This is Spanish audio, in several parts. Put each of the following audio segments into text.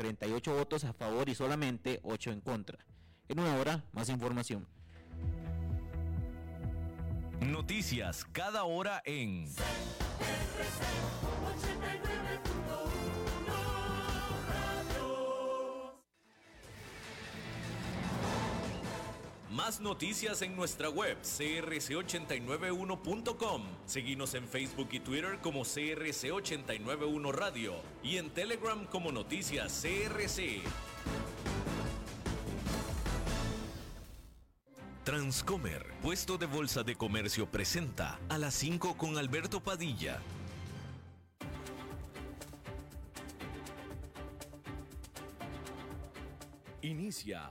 38 votos a favor y solamente 8 en contra. En una hora, más información. Noticias cada hora en... Más noticias en nuestra web crc891.com. Seguimos en Facebook y Twitter como CRC891 Radio y en Telegram como Noticias CRC. Transcomer, puesto de bolsa de comercio, presenta a las 5 con Alberto Padilla. Inicia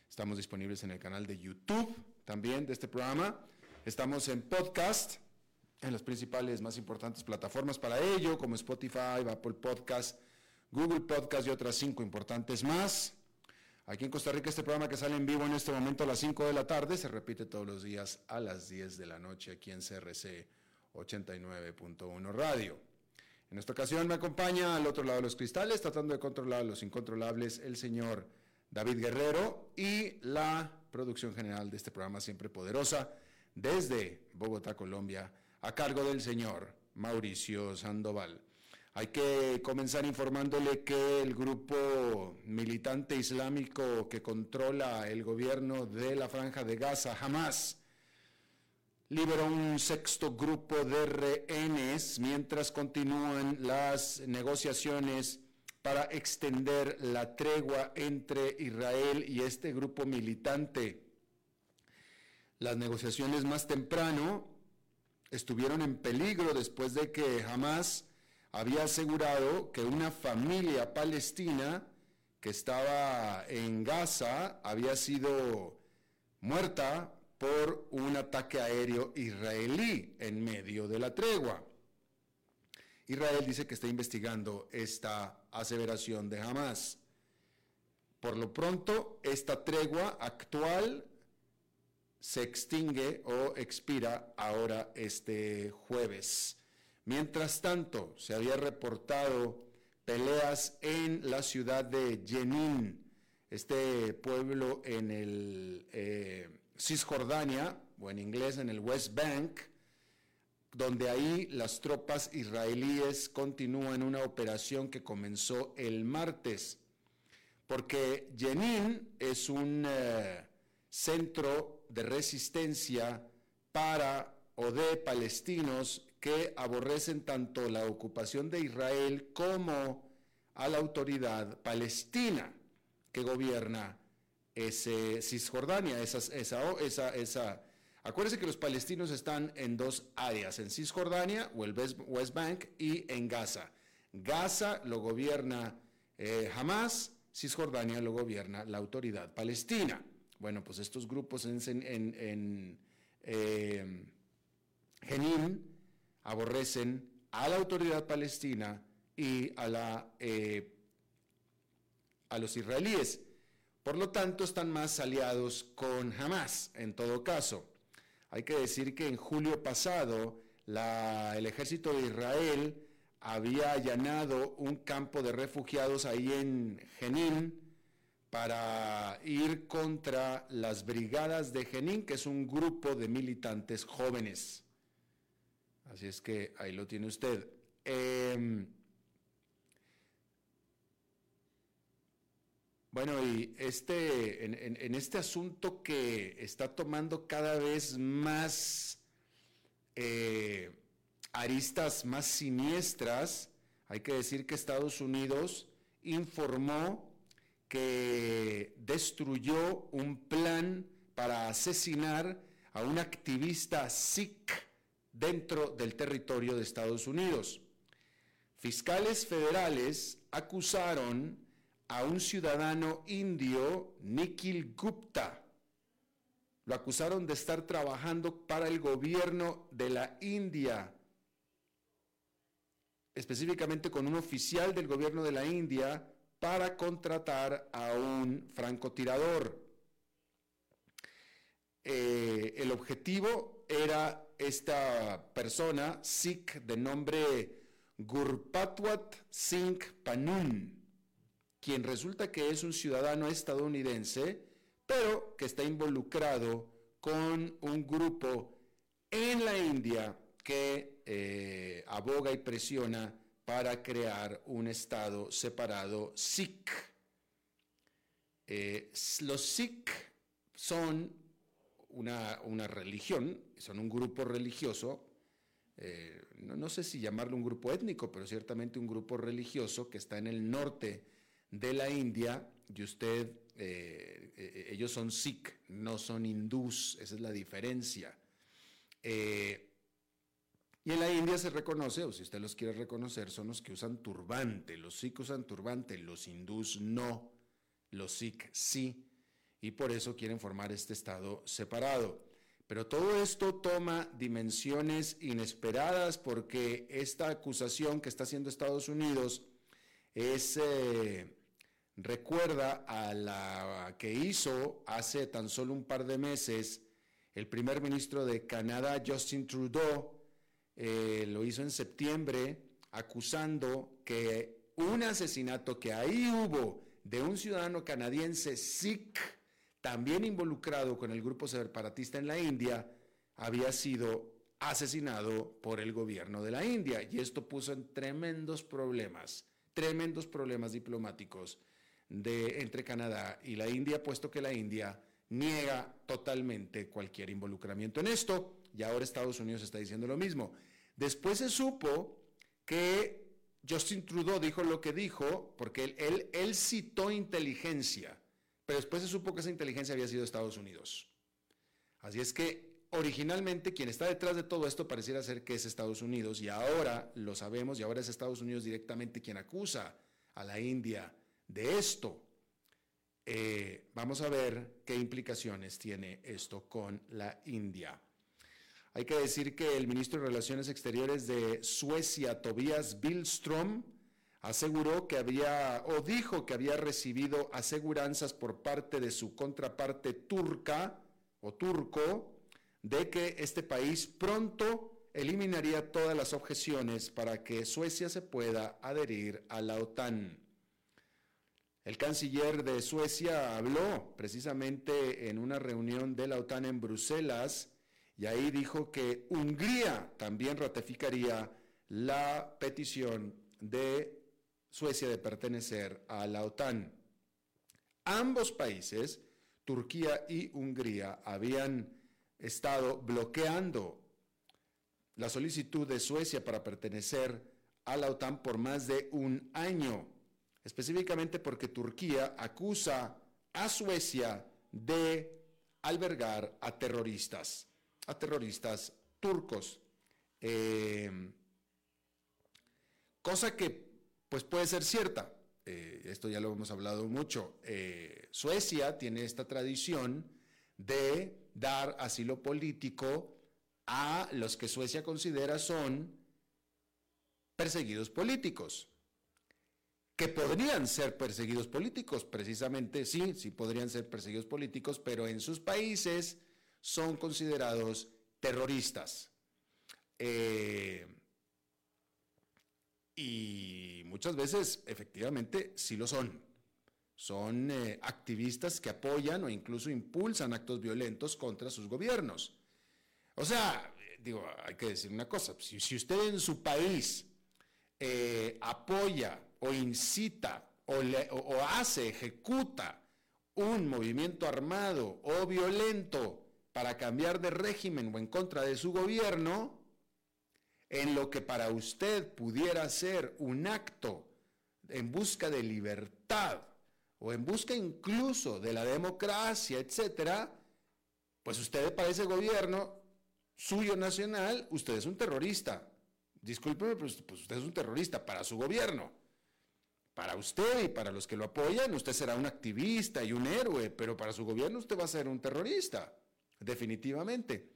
Estamos disponibles en el canal de YouTube también de este programa. Estamos en podcast, en las principales más importantes plataformas para ello, como Spotify, Apple Podcast, Google Podcast y otras cinco importantes más. Aquí en Costa Rica este programa que sale en vivo en este momento a las 5 de la tarde se repite todos los días a las 10 de la noche aquí en CRC 89.1 Radio. En esta ocasión me acompaña al otro lado de los cristales, tratando de controlar los incontrolables, el señor David Guerrero y la producción general de este programa siempre poderosa desde Bogotá, Colombia, a cargo del señor Mauricio Sandoval. Hay que comenzar informándole que el grupo militante islámico que controla el gobierno de la franja de Gaza, Hamas, liberó un sexto grupo de rehenes mientras continúan las negociaciones para extender la tregua entre Israel y este grupo militante. Las negociaciones más temprano estuvieron en peligro después de que Hamas había asegurado que una familia palestina que estaba en Gaza había sido muerta por un ataque aéreo israelí en medio de la tregua. Israel dice que está investigando esta aseveración de Hamas. Por lo pronto, esta tregua actual se extingue o expira ahora este jueves. Mientras tanto, se había reportado peleas en la ciudad de Jenin, este pueblo en el eh, Cisjordania, o en inglés en el West Bank, donde ahí las tropas israelíes continúan una operación que comenzó el martes, porque Jenin es un eh, centro de resistencia para o de palestinos que aborrecen tanto la ocupación de Israel como a la autoridad palestina que gobierna ese Cisjordania, esa, esa, esa, esa Acuérdense que los palestinos están en dos áreas, en Cisjordania o el West Bank y en Gaza. Gaza lo gobierna eh, Hamas, Cisjordania lo gobierna la autoridad palestina. Bueno, pues estos grupos en, en, eh, Jenin aborrecen a la autoridad palestina y a, eh, a los israelíes. Por lo tanto, están más aliados con Hamas, en todo caso. Hay que decir que en julio pasado el ejército de Israel había allanado un campo de refugiados ahí en Jenin para ir contra las brigadas de Jenin, que es un grupo de militantes jóvenes. Así es que ahí lo tiene usted. Em, Bueno, y este, en, este asunto que está tomando cada vez más eh, aristas más siniestras, hay que decir que Estados Unidos informó que destruyó un plan para asesinar a un activista Sikh dentro del territorio de Estados Unidos. Fiscales federales acusaron a un ciudadano indio, Nikhil Gupta. Lo acusaron de estar trabajando para el gobierno de la India, específicamente con un oficial del gobierno de la India para contratar a un francotirador. Eh, el objetivo era esta persona, Sikh, de nombre Gurpatwat Singh Panun quien resulta que es un ciudadano estadounidense, pero que está involucrado con un grupo en la India que eh, aboga y presiona para crear un estado separado Sikh. Eh, los Sikh son una, religión, son un grupo religioso, eh, no, no, sé si llamarlo un grupo étnico, pero ciertamente un grupo religioso que está en el norte de la India y usted, eh, eh, ellos son Sikh, no son hindús, esa es la diferencia. Eh, y en la India se reconoce, o si usted los quiere reconocer, son los que usan turbante. Los Sikh usan turbante, los hindús no. Los Sikh sí. Y por eso quieren formar este estado separado. Pero todo esto toma dimensiones inesperadas porque esta acusación que está haciendo Estados Unidos es recuerda a la que hizo hace tan solo un par de meses el primer ministro de Canadá, Justin Trudeau, eh, lo hizo en septiembre, acusando que un asesinato que ahí hubo de un ciudadano canadiense Sikh, también involucrado con el grupo separatista en la India, había sido asesinado por el gobierno de la India. Y esto puso en tremendos problemas, tremendos problemas diplomáticos de, entre Canadá y la India, puesto que la India niega totalmente cualquier involucramiento en esto, y ahora Estados Unidos está diciendo lo mismo. Después se supo que Justin Trudeau dijo lo que dijo, porque él, él, él citó inteligencia, pero después se supo que esa inteligencia había sido Estados Unidos. Así es que originalmente quien está detrás de todo esto pareciera ser que es Estados Unidos, y ahora lo sabemos, y ahora es Estados Unidos directamente quien acusa a la India de esto. Eh, vamos a ver qué implicaciones tiene esto con la India. Hay que decir que el ministro de Relaciones Exteriores de Suecia, Tobias Billström, aseguró que había, o dijo que había recibido aseguranzas por parte de su contraparte turca o turco de que este país pronto eliminaría todas las objeciones para que Suecia se pueda adherir a la OTAN. El canciller de Suecia habló precisamente en una reunión de la OTAN en Bruselas y ahí dijo que Hungría también ratificaría la petición de Suecia de pertenecer a la OTAN. Ambos países, Turquía y Hungría, habían estado bloqueando la solicitud de Suecia para pertenecer a la OTAN por más de un año específicamente porque Turquía acusa a Suecia de albergar a terroristas, a terroristas turcos. Em, cosa que pues puede ser cierta. Eh, esto ya lo hemos hablado mucho. Eh, Suecia tiene esta tradición de dar asilo político a los que Suecia considera son perseguidos políticos que podrían ser perseguidos políticos, precisamente sí, sí podrían ser perseguidos políticos, pero en sus países son considerados terroristas. Eh, y muchas veces, efectivamente, sí lo son. Son eh, activistas que apoyan o incluso impulsan actos violentos contra sus gobiernos. O sea, digo, hay que decir una cosa, si, usted en su país eh, apoya o incita o, hace, ejecuta un movimiento armado o violento para cambiar de régimen o en contra de su gobierno, en lo que para usted pudiera ser un acto en busca de libertad o en busca incluso de la democracia, etcétera, pues usted para ese gobierno suyo nacional, usted es un terrorista. Discúlpeme, pero pues usted es un terrorista para su gobierno. Para usted y para los que lo apoyan, usted será un activista y un héroe, pero para su gobierno usted va a ser un terrorista, definitivamente.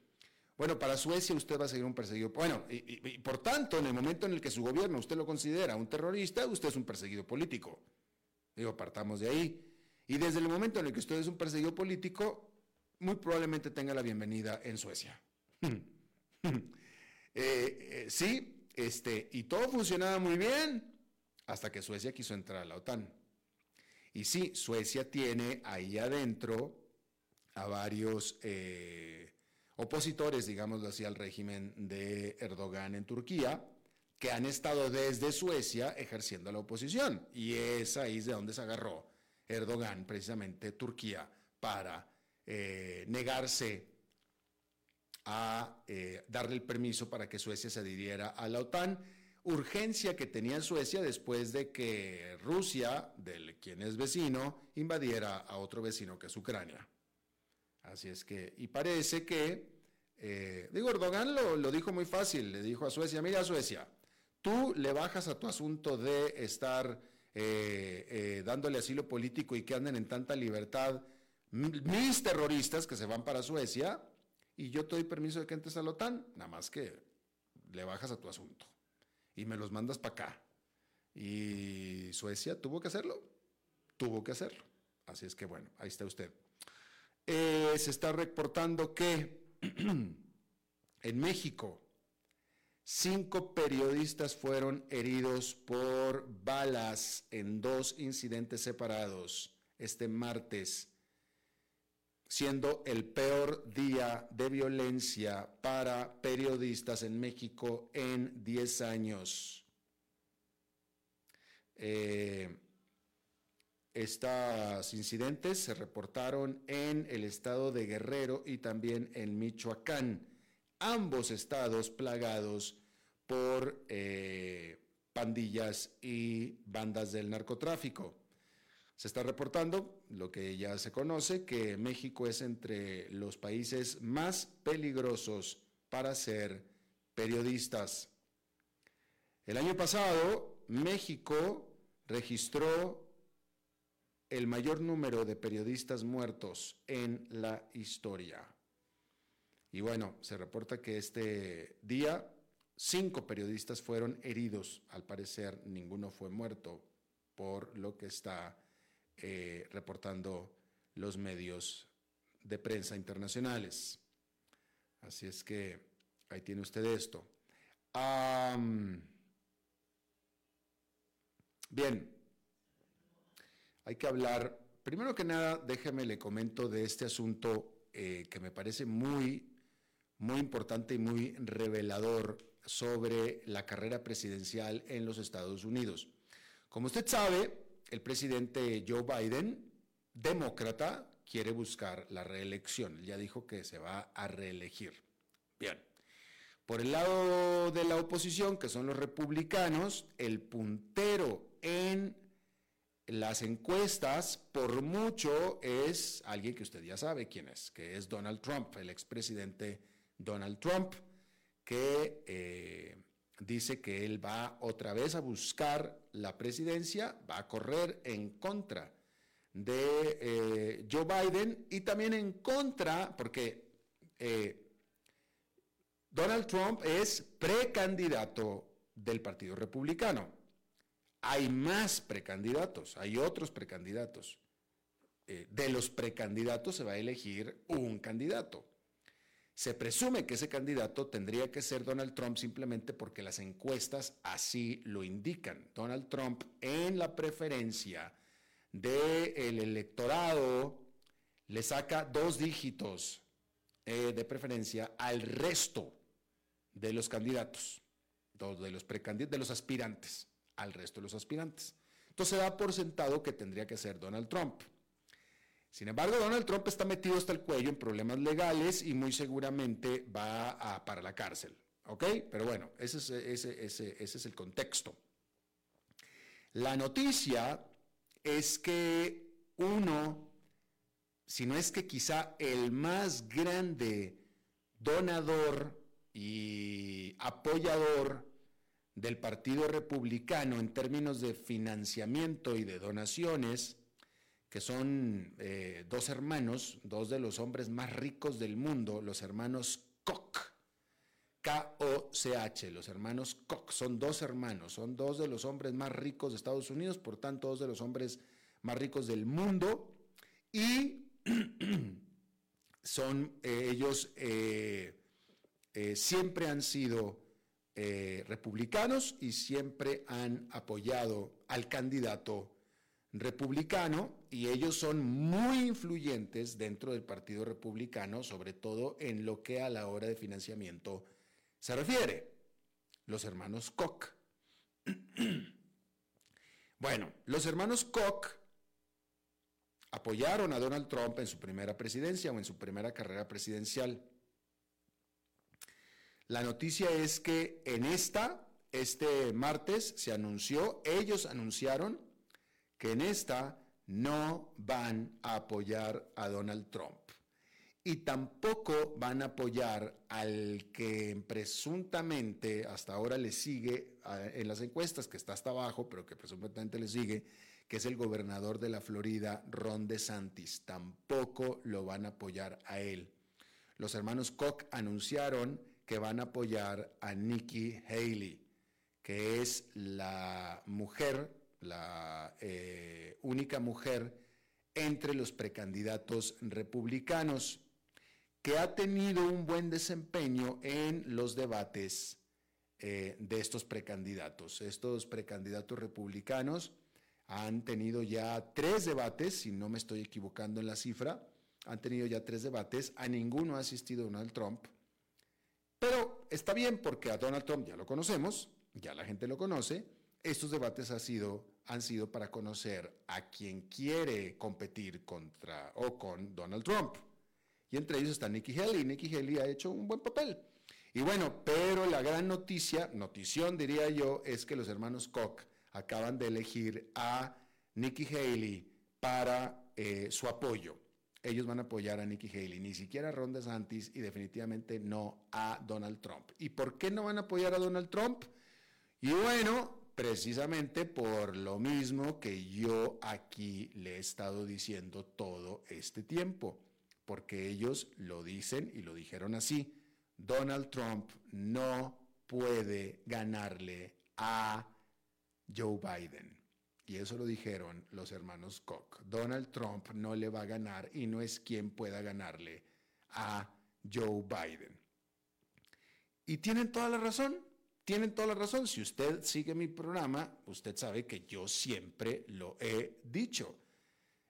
Bueno, para Suecia usted va a seguir un perseguido. Bueno, y, por tanto, en el momento en el que su gobierno usted lo considera un terrorista, usted es un perseguido político. Digo, partamos de ahí. Y desde el momento en el que usted es un perseguido político, muy probablemente tenga la bienvenida en Suecia. Eh, eh, sí, este, y todo funcionaba muy bien hasta que Suecia quiso entrar a la OTAN. Y sí, Suecia tiene ahí adentro a varios eh, opositores, digámoslo así, al régimen de Erdogan en Turquía, que han estado desde Suecia ejerciendo la oposición. Y es ahí de donde se agarró Erdogan, precisamente Turquía, para eh, negarse a eh, darle el permiso para que Suecia se adhiriera a la OTAN urgencia que tenía Suecia después de que Rusia, del quien es vecino, invadiera a otro vecino que es Ucrania. Así es que, y parece que, eh, digo, Erdogan lo, dijo muy fácil, le dijo a Suecia, mira Suecia, tú le bajas a tu asunto de estar eh, eh, dándole asilo político y que anden en tanta libertad mis terroristas que se van para Suecia, y yo te doy permiso de que entres a la OTAN, nada más que le bajas a tu asunto y me los mandas para acá. Y Suecia tuvo que hacerlo, tuvo que hacerlo. Así es que bueno, ahí está usted. Eh, se está reportando que en México cinco periodistas fueron heridos por balas en dos incidentes separados este martes, siendo el peor día de violencia para periodistas en México en 10 años. Eh, estos incidentes se reportaron en el estado de Guerrero y también en Michoacán, ambos estados plagados por eh, pandillas y bandas del narcotráfico. Se está reportando lo que ya se conoce, que México es entre los países más peligrosos para ser periodistas. El año pasado, México registró el mayor número de periodistas muertos en la historia. Y bueno, se reporta que este día cinco periodistas fueron heridos. Al parecer, ninguno fue muerto por lo que está eh, reportando los medios de prensa internacionales. Así es que ahí tiene usted esto. bien, hay que hablar, primero que nada, déjeme le comento de este asunto eh, que me parece muy, muy importante y muy revelador sobre la carrera presidencial en los Estados Unidos. Como usted sabe, el presidente Joe Biden, demócrata, quiere buscar la reelección. ya dijo que se va a reelegir. Bien. Por el lado de la oposición, que son los republicanos, el puntero en las encuestas, por mucho, es alguien que usted ya sabe quién es, que es Donald Trump, el expresidente Donald Trump, que eh, dice que él va otra vez a buscar la presidencia, va a correr en contra de eh, Joe Biden y también en contra, porque eh, Donald Trump es precandidato del Partido Republicano. Hay más precandidatos, hay otros precandidatos. Eh, de los precandidatos se va a elegir un candidato. Se presume que ese candidato tendría que ser Donald Trump simplemente porque las encuestas así lo indican. Donald Trump en la preferencia del electorado le saca dos dígitos eh, de preferencia al resto de los candidatos, de los, de los aspirantes, al resto de los aspirantes. Entonces da por sentado que tendría que ser Donald Trump. Sin embargo, Donald Trump está metido hasta el cuello en problemas legales y muy seguramente va para la cárcel. ¿Ok? Pero bueno, ese es, ese, ese, ese es el contexto. La noticia es que uno, si no es que quizá el más grande donador y apoyador del Partido Republicano en términos de financiamiento y de donaciones, que son eh, dos hermanos, dos de los hombres más ricos del mundo, los hermanos Koch, K-O-C-H, los hermanos Koch, son dos hermanos, son dos de los hombres más ricos de Estados Unidos, por tanto, dos de los hombres más ricos del mundo, y son eh, ellos eh, siempre han sido republicanos y siempre han apoyado al candidato republicano y ellos son muy influyentes dentro del Partido Republicano, sobre todo en lo que a la hora de financiamiento se refiere. Los hermanos Koch. bueno, los hermanos Koch apoyaron a Donald Trump en su primera presidencia o en su primera carrera presidencial. La noticia es que en esta, este martes, se anunció, ellos anunciaron que en esta no van a apoyar a Donald Trump y tampoco van a apoyar al que presuntamente hasta ahora le sigue en las encuestas, que está hasta abajo, pero que presuntamente le sigue, que es el gobernador de la Florida, Ron DeSantis. Tampoco lo van a apoyar a él. Los hermanos Koch anunciaron que van a apoyar a Nikki Haley, que es la mujer la eh, única mujer entre los precandidatos republicanos, que ha tenido un buen desempeño en los debates eh, de estos precandidatos. Estos precandidatos republicanos han tenido ya tres debates, si no me estoy equivocando en la cifra, han tenido ya tres debates, a ninguno ha asistido Donald Trump, pero está bien porque a Donald Trump ya lo conocemos, ya la gente lo conoce, estos debates han sido, han sido para conocer a quien quiere competir contra o con Donald Trump. Y entre ellos está Nikki Haley. Nikki Haley ha hecho un buen papel. Y bueno, pero la gran noticia, notición diría yo, es que los hermanos Koch acaban de elegir a Nikki Haley para eh, su apoyo. Ellos van a apoyar a Nikki Haley, ni siquiera a Ron DeSantis y definitivamente no a Donald Trump. ¿Y por qué no van a apoyar a Donald Trump? Y bueno, precisamente por lo mismo que yo aquí le he estado diciendo todo este tiempo, porque ellos lo dicen y lo dijeron así. Donald Trump no puede ganarle a Joe Biden. Y eso lo dijeron los hermanos Koch. Donald Trump no le va a ganar y no es quien pueda ganarle a Joe Biden. Y tienen toda la razón tienen toda la razón. Si usted sigue mi programa, usted sabe que yo siempre lo he dicho.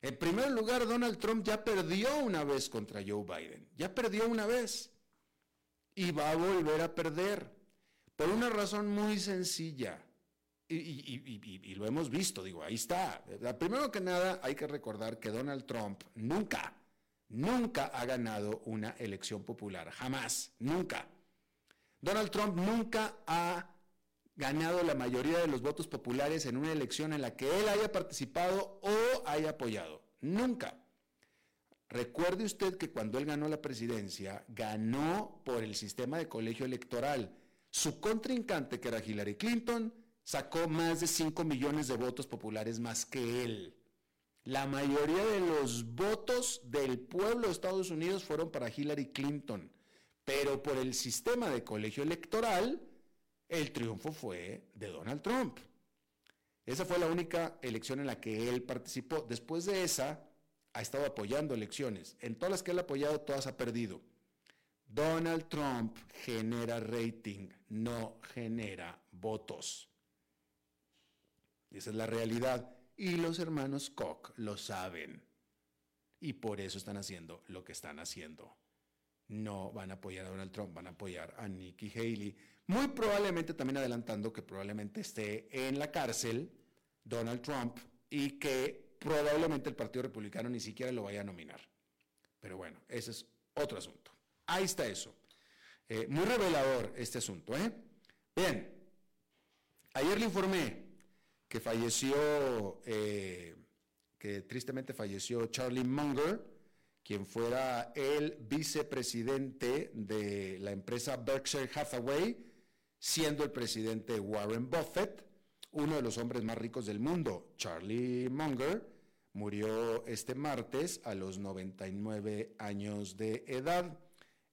En primer lugar, Donald Trump ya perdió una vez contra Joe Biden. Ya perdió una vez. Y va a volver a perder. Por una razón muy sencilla. Y, lo hemos visto, digo, ahí está. Primero que nada, hay que recordar que Donald Trump nunca, nunca ha ganado una elección popular. Jamás, nunca. Donald Trump nunca ha ganado la mayoría de los votos populares en una elección en la que él haya participado o haya apoyado. Nunca. Recuerde usted que cuando él ganó la presidencia, ganó por el sistema de colegio electoral. Su contrincante, que era Hillary Clinton, sacó más de 5 millones de votos populares más que él. La mayoría de los votos del pueblo de Estados Unidos fueron para Hillary Clinton. Pero por el sistema de colegio electoral, el triunfo fue de Donald Trump. Esa fue la única elección en la que él participó. Después de esa, ha estado apoyando elecciones. En todas las que él ha apoyado, todas ha perdido. Donald Trump genera rating, no genera votos. Esa es la realidad. Y los hermanos Koch lo saben. Y por eso están haciendo lo que están haciendo no van a apoyar a Donald Trump, van a apoyar a Nikki Haley. Muy probablemente también adelantando que probablemente esté en la cárcel Donald Trump y que probablemente el Partido Republicano ni siquiera lo vaya a nominar. Pero bueno, ese es otro asunto. Ahí está eso. Eh, muy revelador este asunto. ¿eh? Bien, ayer le informé que falleció, eh, que tristemente falleció Charlie Munger, quien fuera el vicepresidente de la empresa Berkshire Hathaway, siendo el presidente Warren Buffett, uno de los hombres más ricos del mundo. Charlie Munger murió este martes a los 99 años de edad.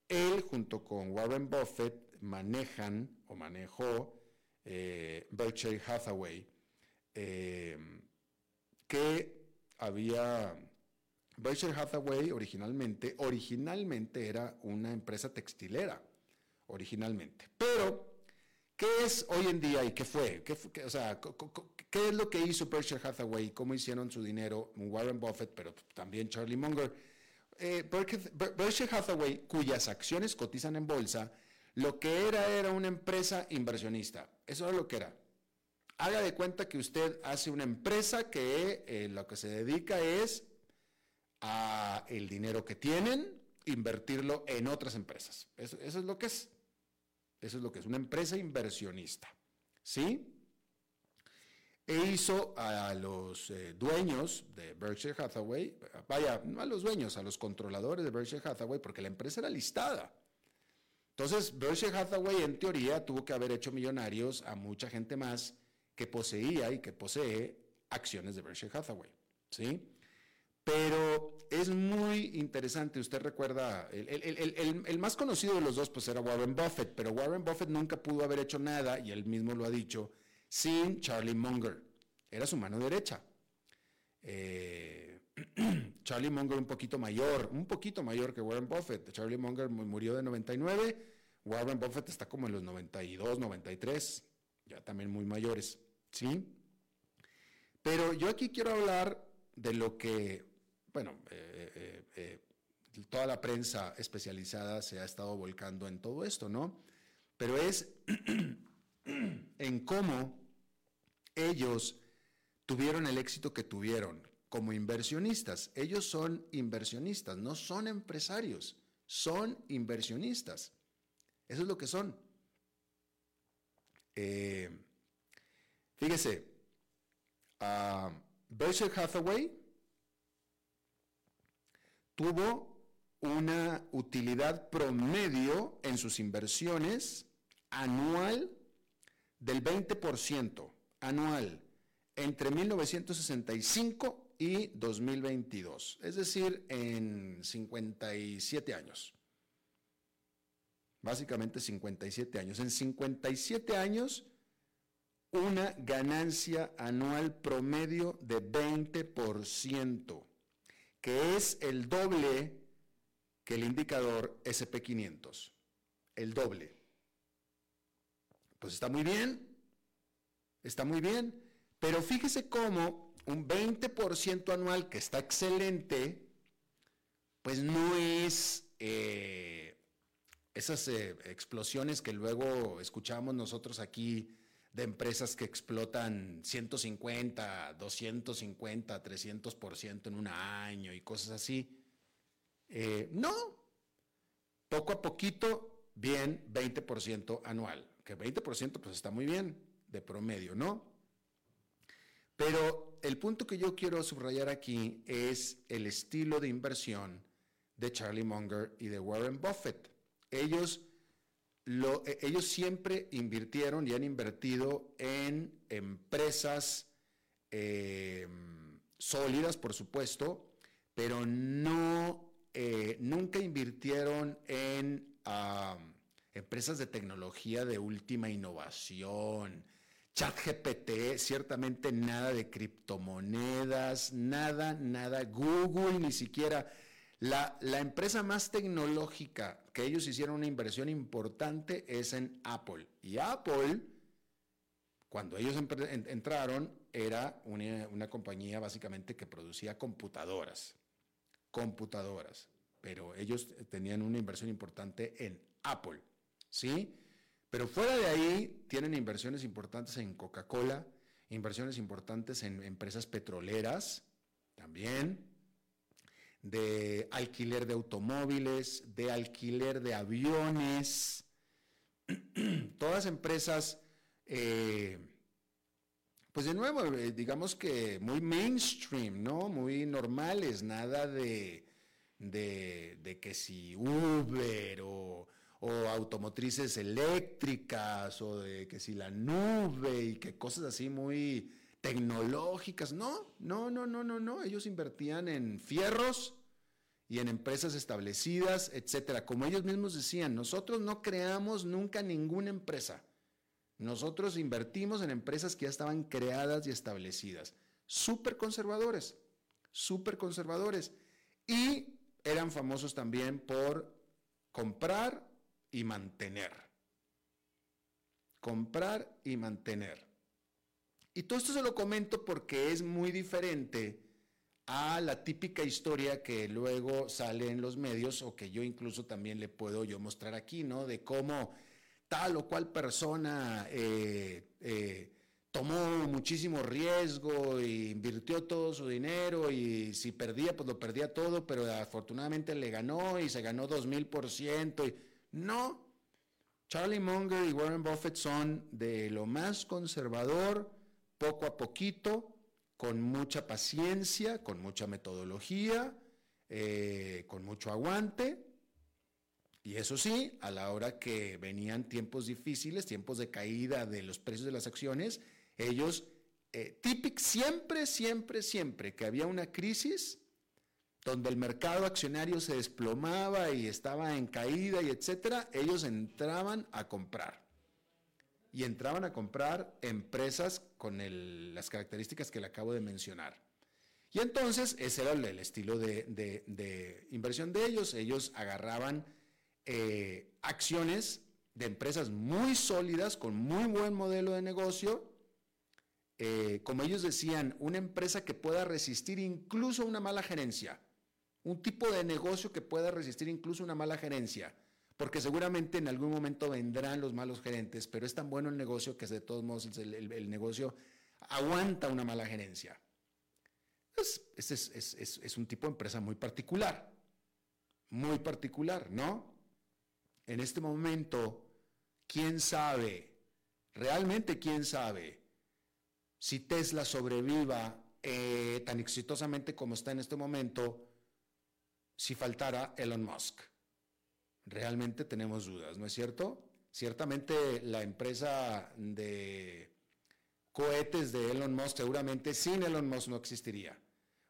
Él, junto con Warren Buffett, manejan o manejó eh, Berkshire Hathaway, eh, que había... Berkshire Hathaway originalmente, originalmente era una empresa textilera, originalmente. Pero, ¿qué es hoy en día y qué fue? ¿Qué, o sea, ¿qué es lo que hizo Berkshire Hathaway? ¿Cómo hicieron su dinero Warren Buffett, pero también Charlie Munger? Eh, Berkshire Hathaway, cuyas acciones cotizan en bolsa, lo que era era una empresa inversionista. Eso es lo que era. Haga de cuenta que usted hace una empresa que eh, lo que se dedica es a el dinero que tienen, invertirlo en otras empresas. Eso, es lo que es. Eso es lo que es, una empresa inversionista. ¿Sí? e hizo a los eh, dueños de Berkshire Hathaway, vaya, no a los dueños, a los controladores de Berkshire Hathaway, porque la empresa era listada. Entonces, Berkshire Hathaway en teoría tuvo que haber hecho millonarios a mucha gente más que poseía y que posee acciones de Berkshire Hathaway, ¿sí? Pero es muy interesante, usted recuerda, el, el, el, más conocido de los dos pues era Warren Buffett, pero Warren Buffett nunca pudo haber hecho nada, y él mismo lo ha dicho, sin Charlie Munger. Era su mano derecha. Eh, Charlie Munger un poquito mayor, un poquito mayor que Warren Buffett. Charlie Munger murió de 99, Warren Buffett está como en los 92, 93, ya también muy mayores, ¿sí? Pero yo aquí quiero hablar de lo que, bueno, eh, eh, toda la prensa especializada se ha estado volcando en todo esto, ¿no? Pero es en cómo ellos tuvieron el éxito que tuvieron como inversionistas. Ellos son inversionistas, no son empresarios, son inversionistas. Eso es lo que son. Eh, fíjese, uh, Berkshire Hathaway tuvo una utilidad promedio en sus inversiones anual del 20% anual entre 1965 y 2022, es decir, en 57 años. Básicamente 57 años. En 57 años, una ganancia anual promedio de 20%, que es el doble que el indicador SP500. El doble. Pues está muy bien, está muy bien, pero fíjese cómo un 20% anual, que está excelente, pues no es eh, esas eh, explosiones que luego escuchamos nosotros aquí de empresas que explotan 150, 250, 300% en un año y cosas así. Eh, no, poco a poquito, bien, 20% anual, que 20% pues está muy bien de promedio, ¿no? Pero el punto que yo quiero subrayar aquí es el estilo de inversión de Charlie Munger y de Warren Buffett. Ellos, lo, e, ellos siempre invirtieron y han invertido en empresas em, sólidas, por supuesto, pero no, eh, nunca invirtieron en empresas de tecnología de última innovación, ChatGPT, ciertamente nada de criptomonedas, nada, nada. Google ni siquiera. La, la, empresa más tecnológica que ellos hicieron una inversión importante es en Apple. Y Apple, cuando ellos entraron, era una, una compañía básicamente que producía computadoras. Computadoras. Pero ellos tenían una inversión importante en Apple. ¿Sí? Pero fuera de ahí, tienen inversiones importantes en Coca-Cola, inversiones importantes en empresas petroleras también, de alquiler de automóviles, de alquiler de aviones, todas empresas, eh, pues de nuevo, eh, digamos que muy mainstream, ¿no? Muy normales, nada de, de, que si Uber o, o, automotrices eléctricas o de que si la nube y que cosas así muy tecnológicas. No, no, no, no, no, no. Ellos invertían en fierros y en empresas establecidas, etcétera. Como ellos mismos decían, nosotros no creamos nunca ninguna empresa. Nosotros invertimos en empresas que ya estaban creadas y establecidas. Súper conservadores, súper conservadores. Y eran famosos también por comprar y mantener. Comprar y mantener. Y todo esto se lo comento porque es muy diferente a la típica historia que luego sale en los medios o que yo incluso también le puedo yo mostrar aquí, ¿no? De cómo tal o cual persona eh, eh, tomó muchísimo riesgo e invirtió todo su dinero y si perdía, pues lo perdía todo, pero afortunadamente le ganó y se ganó dos mil por ciento. No, Charlie Munger y Warren Buffett son de lo más conservador, poco a poquito, con mucha paciencia, con mucha metodología, eh, con mucho aguante. Y eso sí, a la hora que venían tiempos difíciles, tiempos de caída de los precios de las acciones, ellos, eh, siempre, siempre, siempre que había una crisis, donde el mercado accionario se desplomaba y estaba en caída y etcétera, ellos entraban a comprar y entraban a comprar empresas con las características que le acabo de mencionar. Y entonces ese era el, estilo de, inversión de ellos. Ellos agarraban eh, acciones de empresas muy sólidas, con muy buen modelo de negocio. Eh, como ellos decían, una empresa que pueda resistir incluso una mala gerencia. Un tipo de negocio que pueda resistir incluso una mala gerencia porque seguramente en algún momento vendrán los malos gerentes, pero es tan bueno el negocio que de todos modos el, negocio aguanta una mala gerencia. Este es, un tipo de empresa muy particular, muy particular, ¿no? En este momento, ¿quién sabe, realmente quién sabe, si Tesla sobreviva eh, tan exitosamente como está en este momento, si faltara Elon Musk? Realmente tenemos dudas, ¿no es cierto? Ciertamente la empresa de cohetes de Elon Musk seguramente sin Elon Musk no existiría.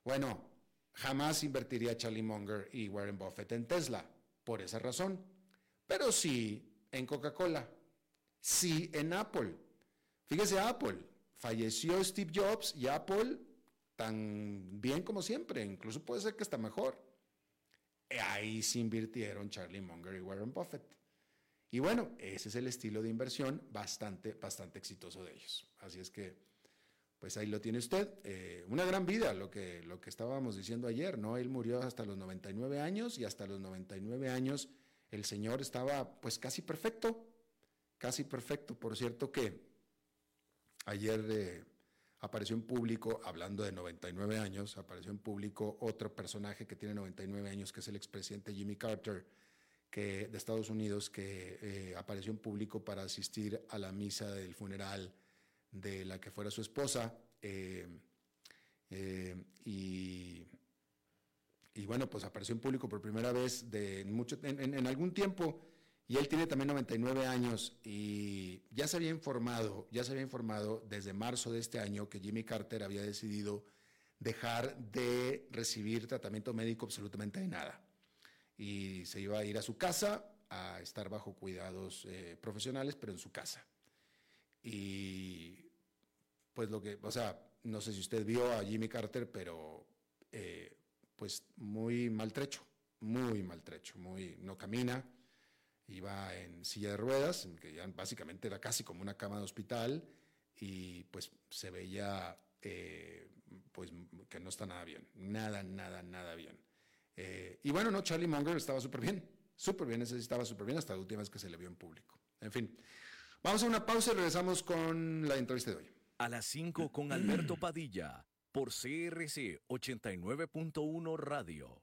Bueno, jamás invertiría Charlie Munger y Warren Buffett en Tesla, por esa razón. Pero sí en Coca-Cola, sí en Apple. Fíjese Apple, falleció Steve Jobs y Apple tan bien como siempre, incluso puede ser que está mejor ahí se invirtieron Charlie Munger y Warren Buffett. Y bueno, ese es el estilo de inversión bastante, bastante exitoso de ellos. Así es que, pues ahí lo tiene usted. Eh, una gran vida, lo que, lo que estábamos diciendo ayer, ¿no? Él murió hasta los 99 años y hasta los 99 años el señor estaba pues casi perfecto, casi perfecto. Por cierto que ayer... Eh, apareció en público, hablando de 99 años, apareció en público otro personaje que tiene 99 años, que es el expresidente Jimmy Carter de Estados Unidos, que eh, apareció en público para asistir a la misa del funeral de la que fuera su esposa. Eh, eh, y, bueno, pues apareció en público por primera vez de mucho, en algún tiempo y él tiene también 99 años y ya se había informado, ya se había informado desde marzo de este año que Jimmy Carter había decidido dejar de recibir tratamiento médico absolutamente de nada. Y se iba a ir a su casa a estar bajo cuidados eh, profesionales, pero en su casa. Y pues lo que, o sea, no sé si usted vio a Jimmy Carter, pero eh, pues muy maltrecho, muy maltrecho, muy, no camina, iba en silla de ruedas, que ya básicamente era casi como una cama de hospital, y pues se veía eh, pues que no está nada bien, nada, nada, nada bien. Eh, y bueno, no, Charlie Munger estaba súper bien, súper bien, ese estaba súper bien hasta la última vez que se le vio en público. En fin, vamos a una pausa y regresamos con la entrevista de hoy. a las 5 con Alberto Padilla por CRC 89.1 Radio.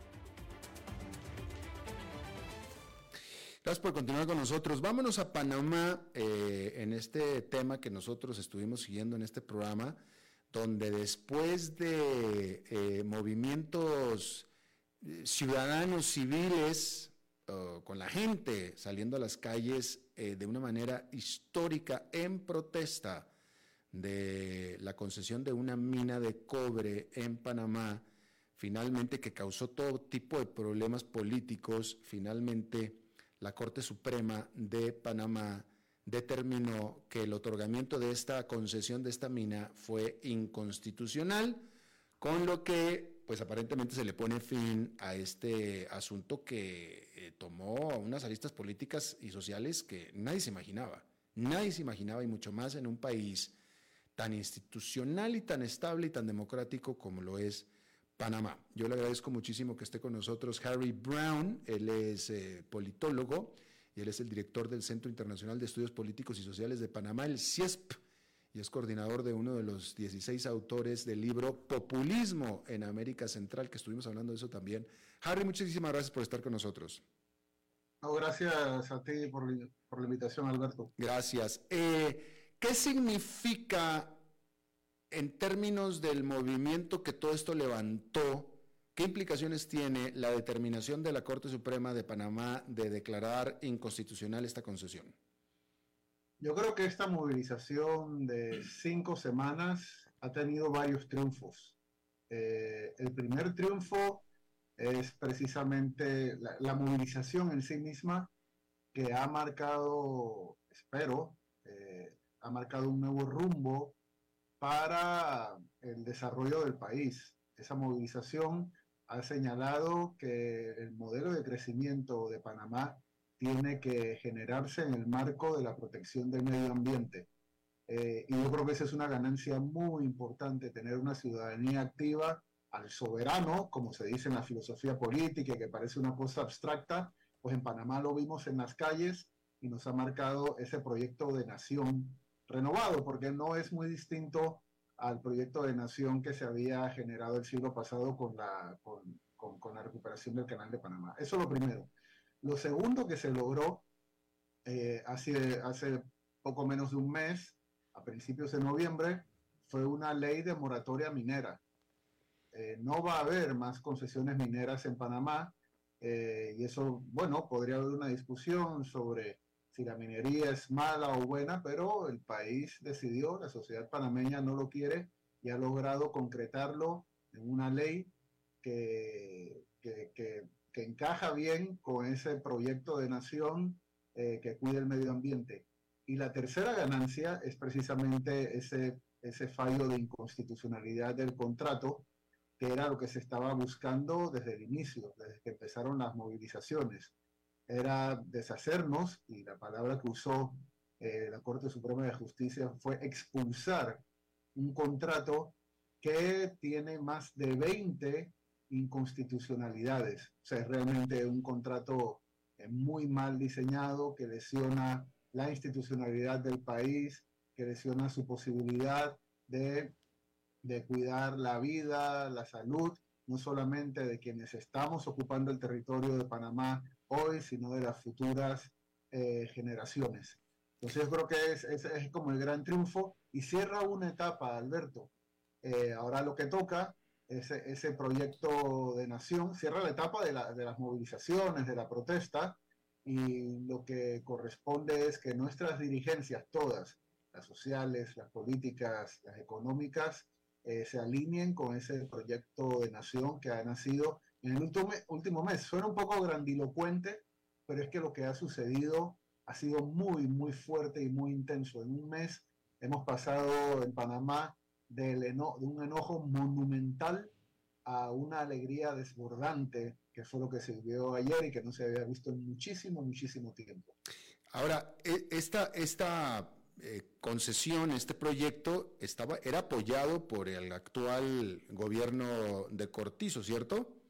Gracias por continuar con nosotros. Vámonos a Panamá eh, en este tema que nosotros estuvimos siguiendo en este programa, donde después de eh, movimientos eh, ciudadanos civiles, con la gente saliendo a las calles de una manera histórica en protesta, de la concesión de una mina de cobre en Panamá, finalmente que causó todo tipo de problemas políticos, finalmente la Corte Suprema de Panamá determinó que el otorgamiento de esta concesión de esta mina fue inconstitucional, con lo que pues aparentemente se le pone fin a este asunto que eh, tomó unas aristas políticas y sociales que nadie se imaginaba. Nadie se imaginaba y mucho más en un país tan institucional y tan estable y tan democrático como lo es Panamá. Yo le agradezco muchísimo que esté con nosotros Harry Brown, él es eh, politólogo y él es el director del Centro Internacional de Estudios Políticos y Sociales de Panamá, el CIESP, y es coordinador de uno de los 16 autores del libro Populismo en América Central, que estuvimos hablando de eso también. Harry, muchísimas gracias por estar con nosotros. No, gracias a ti por, por la invitación, Alberto. Gracias. Eh, ¿Qué significa en términos del movimiento que todo esto levantó? ¿Qué implicaciones tiene la determinación de la Corte Suprema de Panamá de declarar inconstitucional esta concesión? Yo creo que esta movilización de cinco semanas ha tenido varios triunfos. Eh, el primer triunfo es precisamente la, la, movilización en sí misma que ha marcado, espero, eh, ha marcado un nuevo rumbo para el desarrollo del país. Esa movilización ha señalado que el modelo de crecimiento de Panamá tiene que generarse en el marco de la protección del medio ambiente. Eh, y yo creo que esa es una ganancia muy importante, tener una ciudadanía activa al soberano, como se dice en la filosofía política, que parece una cosa abstracta, pues en Panamá lo vimos en las calles y nos ha marcado ese proyecto de nación renovado, porque no es muy distinto al proyecto de nación que se había generado el siglo pasado con la, con, la recuperación del canal de Panamá. Eso es lo primero. Lo segundo que se logró eh, hace, hace poco menos de un mes, a principios de noviembre, fue una ley de moratoria minera. Eh, no va a haber más concesiones mineras en Panamá eh, y eso, bueno, podría haber una discusión sobre si la minería es mala o buena, pero el país decidió, la sociedad panameña no lo quiere y ha logrado concretarlo en una ley que, que, que, encaja bien con ese proyecto de nación eh, que cuide el medio ambiente. Y la tercera ganancia es precisamente ese, ese fallo de inconstitucionalidad del contrato, que era lo que se estaba buscando desde el inicio, desde que empezaron las movilizaciones era deshacernos, y la palabra que usó eh, la Corte Suprema de Justicia fue expulsar un contrato que tiene más de 20 inconstitucionalidades. O sea, es realmente un contrato eh, muy mal diseñado que lesiona la institucionalidad del país, que lesiona su posibilidad de, de cuidar la vida, la salud, no solamente de quienes estamos ocupando el territorio de Panamá hoy, sino de las futuras eh, generaciones. Entonces yo creo que es, es, es, como el gran triunfo. Y cierra una etapa, Alberto, Eh, ahora lo que toca ese, ese proyecto de nación. Cierra la etapa de, la, de, las movilizaciones, de la protesta, y lo que corresponde es que nuestras dirigencias, todas, las sociales, las políticas, las económicas, eh, se alineen con ese proyecto de nación que ha nacido en el último, último mes. Suena un poco grandilocuente, pero es que lo que ha sucedido ha sido muy, muy fuerte y muy intenso. En un mes hemos pasado en Panamá del eno de un enojo monumental a una alegría desbordante, que fue lo que se vio ayer y que no se había visto en muchísimo, muchísimo tiempo. Ahora, e, esta, esta eh, concesión, este proyecto, estaba, era apoyado por el actual gobierno de Cortizo, ¿cierto?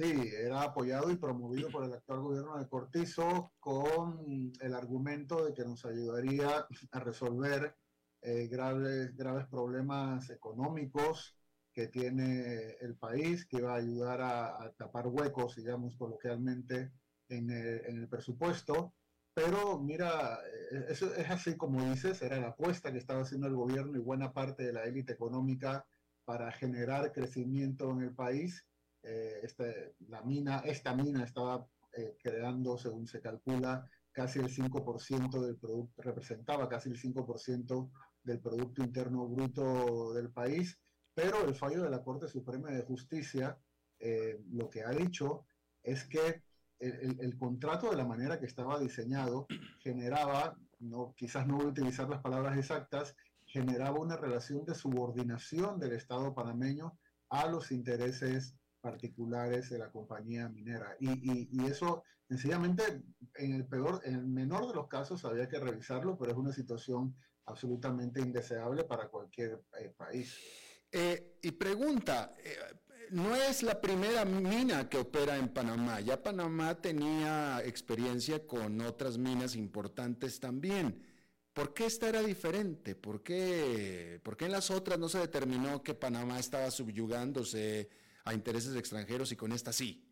Sí, era apoyado y promovido por el actual gobierno de Cortizo con el argumento de que nos ayudaría a resolver eh, graves, graves problemas económicos que tiene el país, que va a ayudar a, tapar huecos, digamos coloquialmente, en el, en el presupuesto pero mira, eh, es así como dices, era la apuesta que estaba haciendo el gobierno y buena parte de la élite económica para generar crecimiento en el país. Eh, este, la mina, esta mina estaba eh, creando, según se calcula, casi el 5% del producto, representaba casi el 5% del Producto Interno Bruto del país, pero el fallo de la Corte Suprema de Justicia lo que ha dicho es que el, contrato de la manera que estaba diseñado generaba, no, quizás no voy a utilizar las palabras exactas, generaba una relación de subordinación del Estado panameño a los intereses particulares de la compañía minera. Y, eso, sencillamente, en el peor, el menor de los casos había que revisarlo, pero es una situación absolutamente indeseable para cualquier eh, país. Eh, y pregunta, eh, no es la primera mina que opera en Panamá. Ya Panamá tenía experiencia con otras minas importantes también. ¿Por qué esta era diferente? ¿Por qué, ¿Por qué en las otras no se determinó que Panamá estaba subyugándose a intereses extranjeros y con esta sí?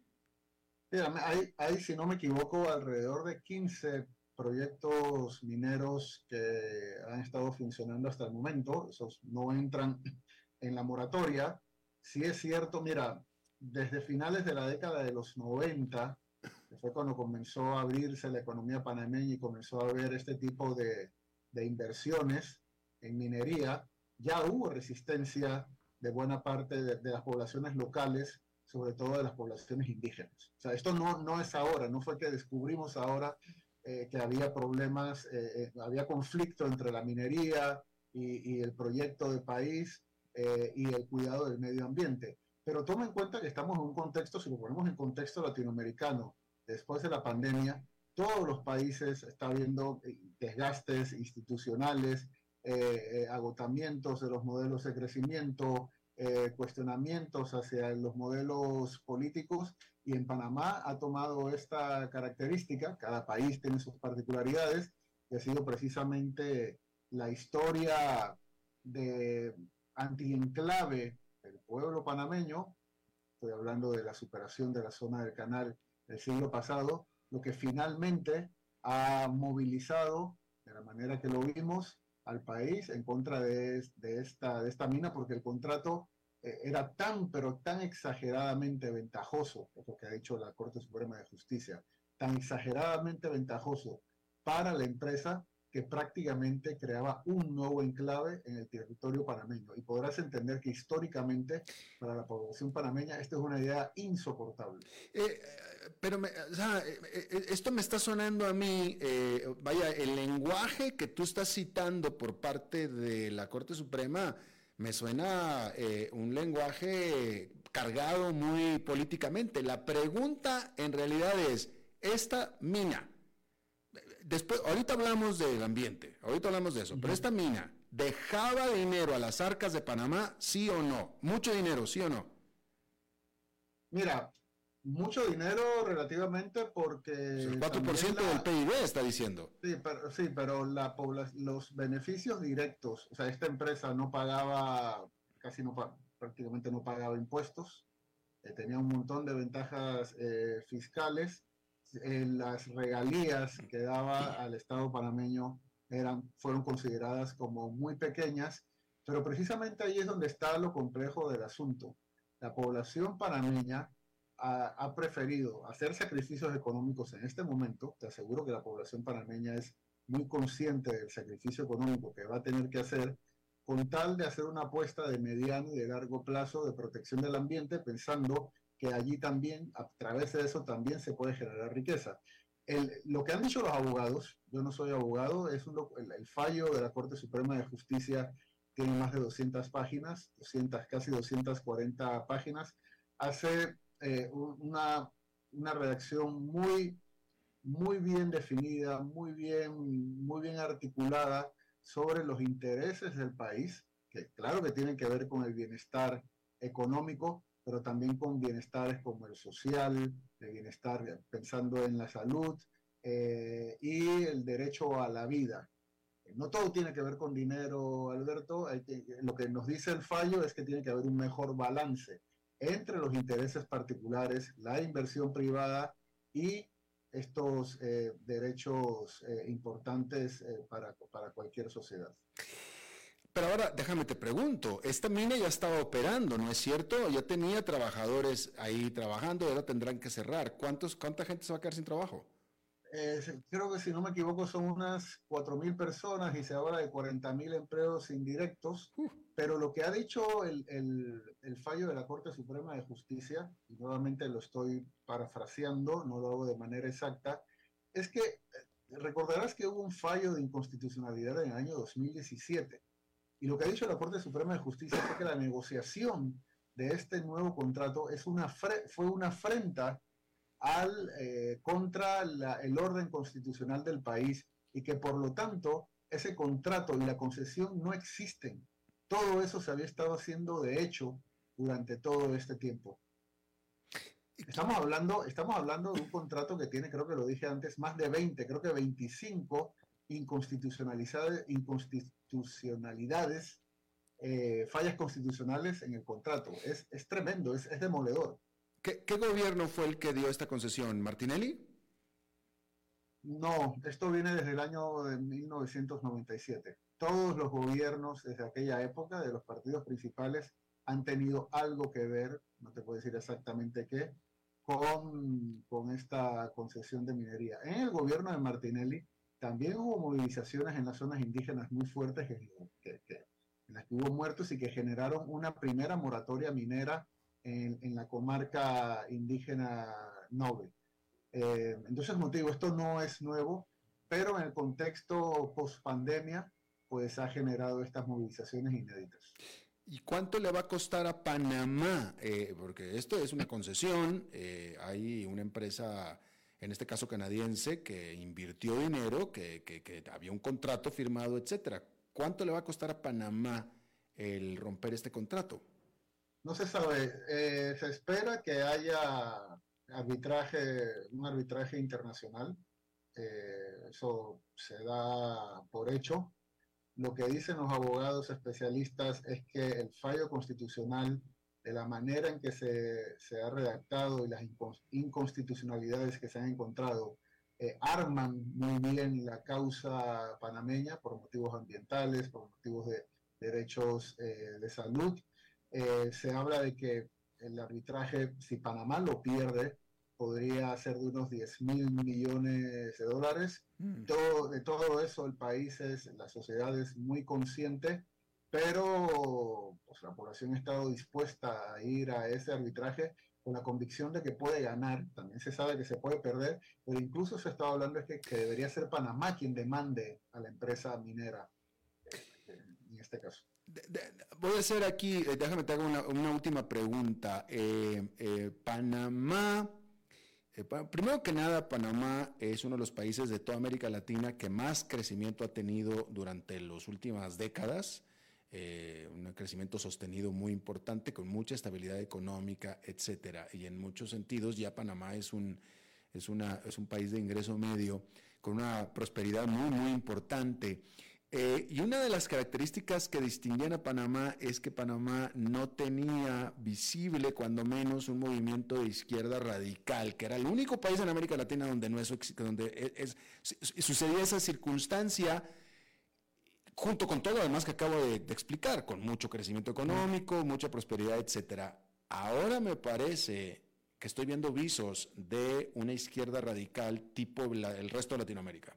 hay, hay, si no me equivoco, alrededor de 15 proyectos mineros que han estado funcionando hasta el momento. Esos no entran en la moratoria sí es cierto, mira, desde finales de la década de los 90, que fue cuando comenzó a abrirse la economía panameña y comenzó a haber este tipo de, de inversiones en minería, ya hubo resistencia de buena parte de, las poblaciones locales, sobre todo de las poblaciones indígenas. O sea, esto no, no es ahora, no fue que descubrimos ahora eh, que había problemas, eh, eh, había conflicto entre la minería y, el proyecto de país y el cuidado del medio ambiente. Pero toma en cuenta que estamos en un contexto, si lo ponemos en contexto latinoamericano, después de la pandemia, todos los países están viendo desgastes institucionales, eh, agotamientos de los modelos de crecimiento, cuestionamientos hacia los modelos políticos y en Panamá ha tomado esta característica, cada país tiene sus particularidades, y ha sido precisamente la historia de anti-enclave del pueblo panameño, estoy hablando de la superación de la zona del canal del siglo pasado, lo que finalmente ha movilizado, de la manera que lo vimos, al país en contra de, esta, de esta mina, porque el contrato eh, era tan, pero tan exageradamente ventajoso, es lo que ha dicho la Corte Suprema de Justicia, tan exageradamente ventajoso para la empresa que prácticamente creaba un nuevo enclave en el territorio panameño. Y podrás entender que históricamente para la población panameña esta es una idea insoportable. Eh, eh, pero eh, esto me está sonando a mí, vaya, el lenguaje que tú estás citando por parte de la Corte Suprema me suena un lenguaje cargado muy políticamente. La pregunta en realidad es, esta mina, después, ahorita hablamos del ambiente, ahorita hablamos de eso, pero esta mina, ¿dejaba dinero a las arcas de Panamá, sí o no? Mucho dinero, sí o no? Mira, mucho dinero relativamente porque... El 4% del PIB está diciendo. Sí, pero, sí, pero la los beneficios directos, o sea, esta empresa no pagaba, casi no prácticamente no pagaba impuestos, eh, tenía un montón de ventajas eh, fiscales las regalías que daba al Estado panameño eran, fueron consideradas como muy pequeñas. Pero precisamente ahí es donde está lo complejo del asunto. La población panameña ha, ha, preferido hacer sacrificios económicos en este momento. Te aseguro que la población panameña es muy consciente del sacrificio económico que va a tener que hacer con tal de hacer una apuesta de mediano y de largo plazo de protección del ambiente, pensando que allí también, a través de eso, también se puede generar riqueza. El, lo que han dicho los abogados, yo no soy abogado, es el, fallo de la Corte Suprema de Justicia tiene más de 200 páginas, 200, casi 240 páginas, hace eh, una, una redacción muy, muy bien definida, muy bien, muy bien articulada sobre los intereses del país, que claro que tienen que ver con el bienestar económico, pero también con bienestares como el social, el bienestar pensando en la salud eh, y el derecho a la vida. No todo tiene que ver con dinero, Alberto. Lo que nos dice el fallo es que tiene que haber un mejor balance entre los intereses particulares, la inversión privada y estos eh, derechos eh, importantes eh, para, para cualquier sociedad. Pero ahora, déjame te pregunto, esta mina ya estaba operando, ¿no es cierto? Ya tenía trabajadores ahí trabajando, ahora tendrán que cerrar. ¿Cuántos, ¿Cuánta gente se va a quedar sin trabajo? Eh, creo que si no me equivoco son unas 4.000 personas y se habla de 40.000 empleos indirectos, uh. pero lo que ha dicho el, el, el, fallo de la Corte Suprema de Justicia, y nuevamente lo estoy parafraseando, no lo hago de manera exacta, es que eh, recordarás que hubo un fallo de inconstitucionalidad en el año 2017, y lo que ha dicho la Corte Suprema de Justicia es que la negociación de este nuevo contrato es una fue una afrenta al, eh, contra el orden constitucional del país y que por lo tanto ese contrato y la concesión no existen. Todo eso se había estado haciendo de hecho durante todo este tiempo. Estamos hablando, estamos hablando de un contrato que tiene, creo que lo dije antes, más de 20, creo que 25 inconstitucionalidades, inconstitucionalidades eh, fallas constitucionales en el contrato. Es, es tremendo, es, es demoledor. ¿Qué, ¿Qué, gobierno fue el que dio esta concesión? ¿Martinelli? No, esto viene desde el año de 1997. Todos los gobiernos desde aquella época de los partidos principales han tenido algo que ver, no te puedo decir exactamente qué, con, con esta concesión de minería. En el gobierno de Martinelli también hubo movilizaciones en las zonas indígenas muy fuertes que, que, que, en las que hubo muertos y que generaron una primera moratoria minera en, en la comarca indígena Noble. Eh, entonces, como te digo, esto no es nuevo, pero en el contexto post pandemia, pues ha generado estas movilizaciones inéditas. ¿Y cuánto le va a costar a Panamá? Eh, porque esto es una concesión, eh, hay una empresa, en este caso canadiense, que invirtió dinero, que, que, que había un contrato firmado, etcétera. ¿Cuánto le va a costar a Panamá el romper este contrato? No se sabe. Eh, se espera que haya arbitraje, un arbitraje internacional. Eh, eso se da por hecho. Lo que dicen los abogados especialistas es que el fallo constitucional, de la manera en que se, se ha redactado y las inconstitucionalidades que se han encontrado, eh, arman muy bien la causa panameña por motivos ambientales, por motivos de derechos eh, de salud eh, se habla de que el arbitraje, si Panamá lo pierde, podría ser de unos 10 mil millones de dólares. Mm. Todo, de todo eso el país es, la sociedad es muy consciente, pero pues, la población ha estado dispuesta a ir a ese arbitraje con la convicción de que puede ganar. También se sabe que se puede perder, pero incluso se está hablando de que, debería ser Panamá quien demande a la empresa minera eh, en este caso. Voy a hacer aquí, eh, déjame te hago una, última pregunta. Eh, eh, Panamá, pa, primero que nada, Panamá es uno de los países de toda América Latina que más crecimiento ha tenido durante las últimas décadas. Un crecimiento sostenido muy importante, con mucha estabilidad económica, etcétera. Y en muchos sentidos ya Panamá es un, es una, es un país de ingreso medio con una prosperidad muy, muy importante. Eh, y una de las características que distinguían a Panamá es que Panamá no tenía visible, cuando menos, un movimiento de izquierda radical, que era el único país en América Latina donde, no es, donde es, es, sucedía esa circunstancia. Junto con todo además que acabo de, de explicar, con mucho crecimiento económico, mucha prosperidad, etcétera. Ahora me parece que estoy viendo visos de una izquierda radical tipo la- el resto de Latinoamérica.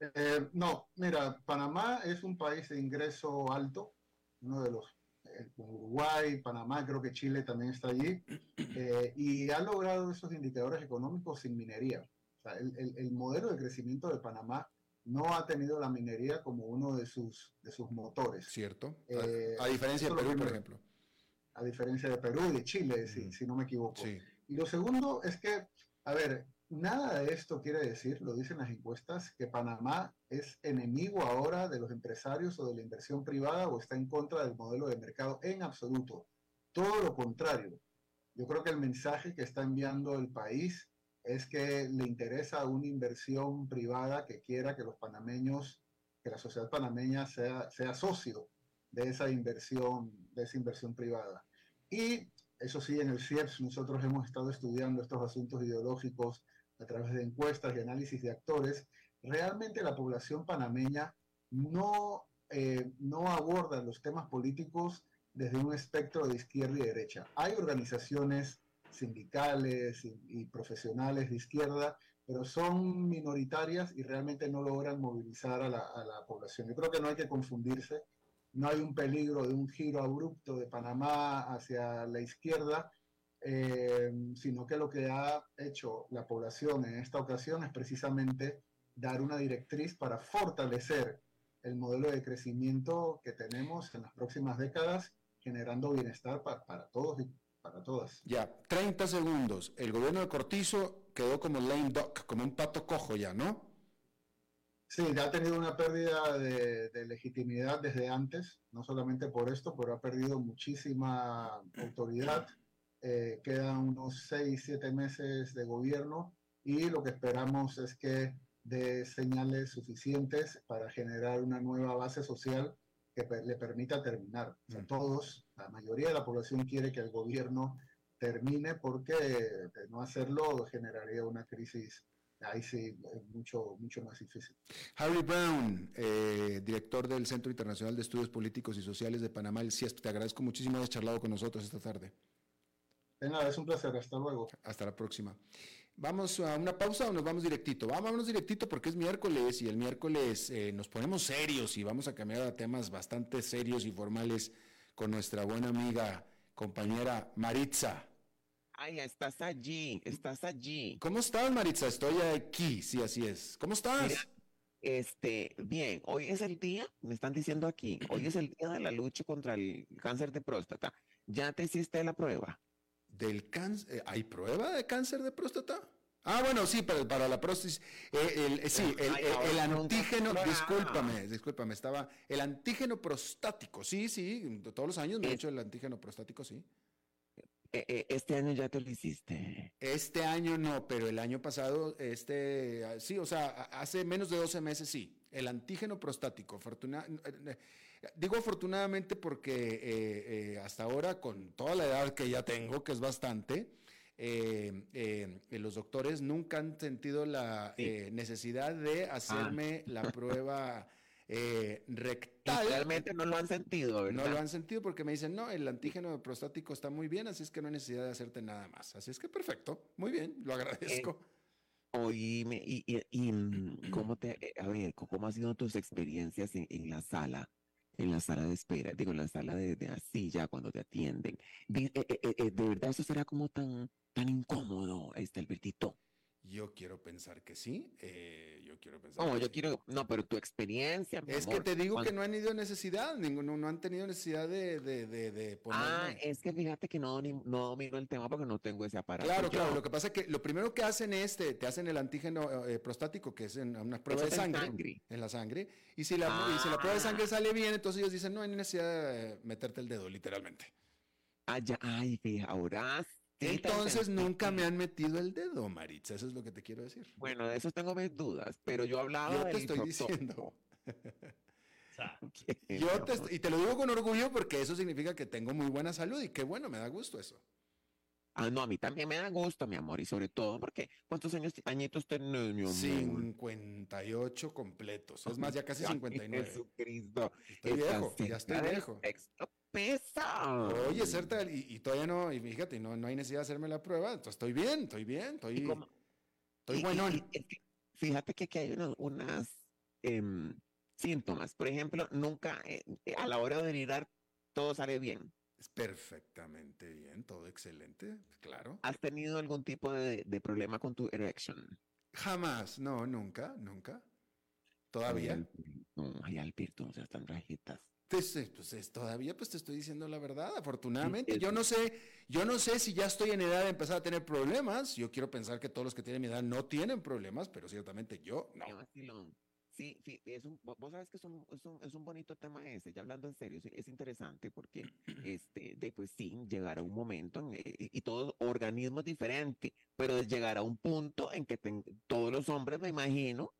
Eh, no, mira, Panamá es un país de ingreso alto, uno de los, eh, Uruguay, Panamá, creo que Chile también está allí, eh, y ha logrado esos indicadores económicos sin minería. O sea, el, el- el modelo de crecimiento de Panamá no ha tenido la minería como uno de sus, de sus motores, ¿Cierto? Eh, a, a diferencia de Perú, por ejemplo. a diferencia de Perú y de Chile, si, Ujú. si no me equivoco. Sí. Y lo segundo es que, a ver, nada de esto quiere decir, lo dicen las encuestas, que Panamá es enemigo ahora de los empresarios o de la inversión privada o está en contra del modelo de mercado en absoluto. Todo lo contrario. Yo creo que el mensaje que está enviando el país es que le interesa una inversión privada que quiera que los panameños, que la sociedad panameña sea, sea socio de esa inversión, de esa inversión privada. Y eso sí, en el CIEPS nosotros hemos estado estudiando estos asuntos ideológicos a través de encuestas y análisis de actores. Realmente la población panameña no, eh, no aborda los temas políticos desde un espectro de izquierda y derecha. Hay organizaciones sindicales y, y profesionales de izquierda, pero son minoritarias y realmente no logran movilizar a la, a la población. Yo creo que no hay que confundirse no hay un peligro de un giro abrupto de Panamá hacia la izquierda, eh, sino que lo que ha hecho la población en esta ocasión es precisamente dar una directriz para fortalecer el modelo de crecimiento que tenemos en las próximas décadas, generando bienestar pa- para todos y para todas. Ya, 30 segundos. El gobierno de Cortizo quedó como lame duck, como un pato cojo ya, ¿no? Sí, ya ha tenido una pérdida de, de legitimidad desde antes, no solamente por esto, pero ha perdido muchísima autoridad. Eh, quedan unos seis, siete meses de gobierno y lo que esperamos es que dé señales suficientes para generar una nueva base social que le permita terminar. O sea, Mm. todos, la mayoría de la población quiere que el gobierno termine porque de no hacerlo generaría una crisis ahí sí mucho, mucho más difícil. Harry Brown, eh, director del Centro Internacional de Estudios Políticos y Sociales de Panamá, el CIESP, te agradezco muchísimo haber charlado con nosotros esta tarde. De nada, es un placer, hasta luego. Hasta la próxima. ¿Vamos a una pausa o nos vamos directito? Vámonos directito porque es miércoles y el miércoles eh, nos ponemos serios y vamos a cambiar a temas bastante serios y formales con nuestra buena amiga, compañera Maritza. Ay, estás allí, estás allí. ¿Cómo estás, Maritza? Estoy aquí, sí, así es. ¿Cómo estás? Mira, Este, bien, hoy es el día, me están diciendo aquí, hoy es el día de la lucha contra el cáncer de próstata. ¿Ya te hiciste la prueba? Del cáncer, ¿hay prueba de cáncer de próstata? Ah, bueno, sí, para, para la próstata. Eh, el- eh, sí, el, nunca antígeno, discúlpame, discúlpame, estaba el antígeno prostático, sí, sí, todos los años me he hecho el antígeno prostático, sí. Eh, eh, este año ya te lo hiciste. Este año no, pero el año pasado, este, sí, o sea, hace menos de 12 meses sí. El antígeno prostático, eh, eh, digo afortunadamente porque eh, eh, hasta ahora, con toda la edad que ya tengo, que es bastante, eh, eh, eh, los doctores nunca han sentido la Sí. eh, necesidad de hacerme la prueba eh, rectal. Realmente no lo han sentido, ¿verdad? No lo han sentido porque me dicen, no, el antígeno prostático está muy bien, así es que no hay necesidad de hacerte nada más. Así es que perfecto, muy bien, lo agradezco. Oíme, y, y, y, mm, ¿cómo te, eh, a ver, cómo han sido tus experiencias en, en la sala, en la sala de espera, digo, en la sala de, de así ya cuando te atienden? Di- eh, eh, eh, de verdad eso será como tan, tan incómodo, este Albertito. Yo quiero pensar que sí, eh, yo quiero pensar No, que yo sí. quiero, no, pero tu experiencia, mi Es que te digo cuando- que no han ido necesidad, ninguno, no han tenido necesidad de, de, de, de Ah, es que fíjate que no, ni- no domino el tema porque no tengo ese aparato. Claro, claro, lo que pasa es que lo primero que hacen es, te, te hacen el antígeno eh, prostático, que es en una prueba de sangre, sangre. en la sangre, y si la, y si la prueba de Ah. sangre sale bien, entonces ellos dicen, no hay necesidad de meterte el dedo, literalmente. Ah, ay, fíjate, ahora Entonces nunca me han metido el dedo, Maritza, eso es lo que te quiero decir. Bueno, de eso tengo mis dudas, pero yo hablaba Yo te del estoy proctólogo. diciendo. Yo te y te lo digo con orgullo porque eso significa que tengo muy buena salud y qué bueno, me da gusto eso. Ah, no, a mí también me da gusto, mi amor, y sobre todo porque, ¿cuántos años, añitos tenés, mi amor? 58 completos. Es más, ya casi Ay, 59. Jesucristo. Estoy viejo, ya estoy del viejo. sexto pesa. Oye, Certa, y, y todavía no, y fíjate, no, no hay necesidad de hacerme la prueba, entonces estoy bien, estoy bien, estoy, estoy que fíjate que aquí hay unos, unas em, síntomas. Por ejemplo, nunca eh, eh, a la hora de orinar todo sale bien. Es perfectamente bien, todo excelente, claro. ¿Has tenido algún tipo de, de problema con tu erection? Jamás, no, nunca, nunca. Ay, Todavía. Alberto, No, ay, Alberto, no seas tan rajitas. Pues, eh, pues, es- todavía pues te estoy diciendo la verdad, afortunadamente. Yo no sé, yo no sé si ya estoy en edad de empezar a tener problemas. Yo quiero pensar que todos los que tienen mi edad no tienen problemas, pero ciertamente yo no. Sí, sí, es un, vo- vos sabes que es un, es un, es un bonito tema ese, ya hablando en serio, es interesante porque, este, de pues sí, llegará un momento en, eh, y todo organismo es diferente, pero llegará un punto en que ten- todos los hombres, me imagino,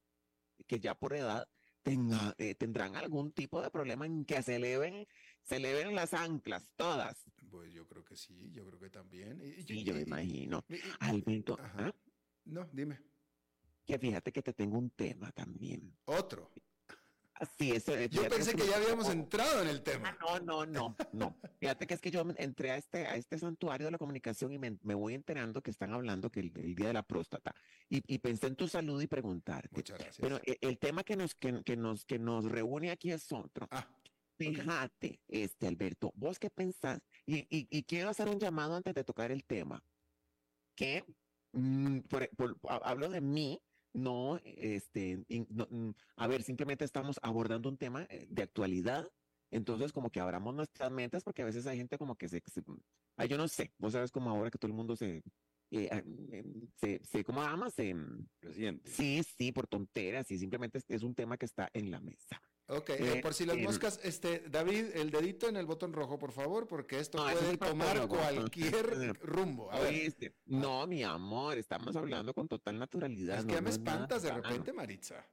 que ya por edad tenga, eh, tendrán algún tipo de problema en que se eleven, se eleven las anclas, todas. Pues yo creo que sí, yo creo que también. Y- y- Sí, y- yo me imagino. y- Alberto, Ajá. ¿ah? No, dime. que fíjate que te tengo un tema también. Otro. Sí, eso, eh, Yo pensé que un ya habíamos poco- entrado en el tema. Ah, no, no, no, no. Fíjate que es que yo entré a este, a este santuario de la comunicación y me, me voy enterando que están hablando que el, el día de la próstata. Y, y pensé en tu salud y preguntarte. Muchas gracias. Pero e- el, tema que nos, que, que nos, que nos reúne aquí es otro. Ah, Fíjate, este Alberto, ¿vos qué pensás? Y, y, y quiero hacer un llamado antes de tocar el tema. Que, mm, por- por- ha- hablo de mí, no, este, in- no, mm, a ver, simplemente estamos abordando un tema eh, de actualidad. Entonces, como que abramos nuestras mentes, porque a veces hay gente como que se, se- ay, yo no sé, vos sabes como ahora que todo el mundo se, eh, ah, em, se, se, ¿cómo se llama? Se, mm, sí, sí, por tonteras, y simplemente es, es un tema que está en la mesa. Ok. eh, Eh, por si las moscas, este, David, el dedito en el botón rojo, por favor, porque esto No, es puede tomar cualquier rumbo. A ver, Oíste, no, mi amor, estamos hablando con total naturalidad. es no, que ya me no es nada espantas de repente, Maritza.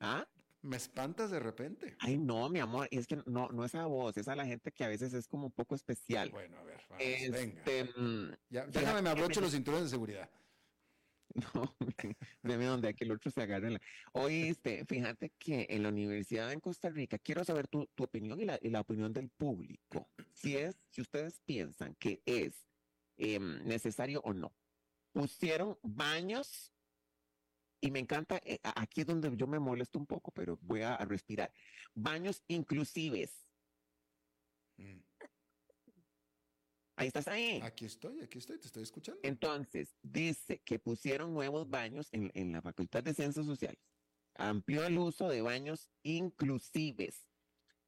¿Ah? Me espantas de repente. Ay, no, mi amor, es que no, no es a vos, es a la gente que a veces es como un poco especial. Bueno, a ver, vamos, venga. Este, mm, Ya, fíjate déjame, me abrocho me- los cinturones de seguridad. No, deme donde aquí el otro se agarre. la- Oíste, fíjate que en la universidad en Costa Rica, quiero saber tu, tu opinión y la, y la opinión del público. Si es, si ustedes piensan que es em, necesario o no. Pusieron baños y me encanta, eh, aquí es donde yo me molesto un poco, pero voy a, a respirar. Baños inclusives. Ahí estás ahí. Aquí estoy, aquí estoy, te estoy escuchando. Entonces, dice que pusieron nuevos baños en, en la Facultad de Ciencias Sociales. Amplió el uso de baños inclusives.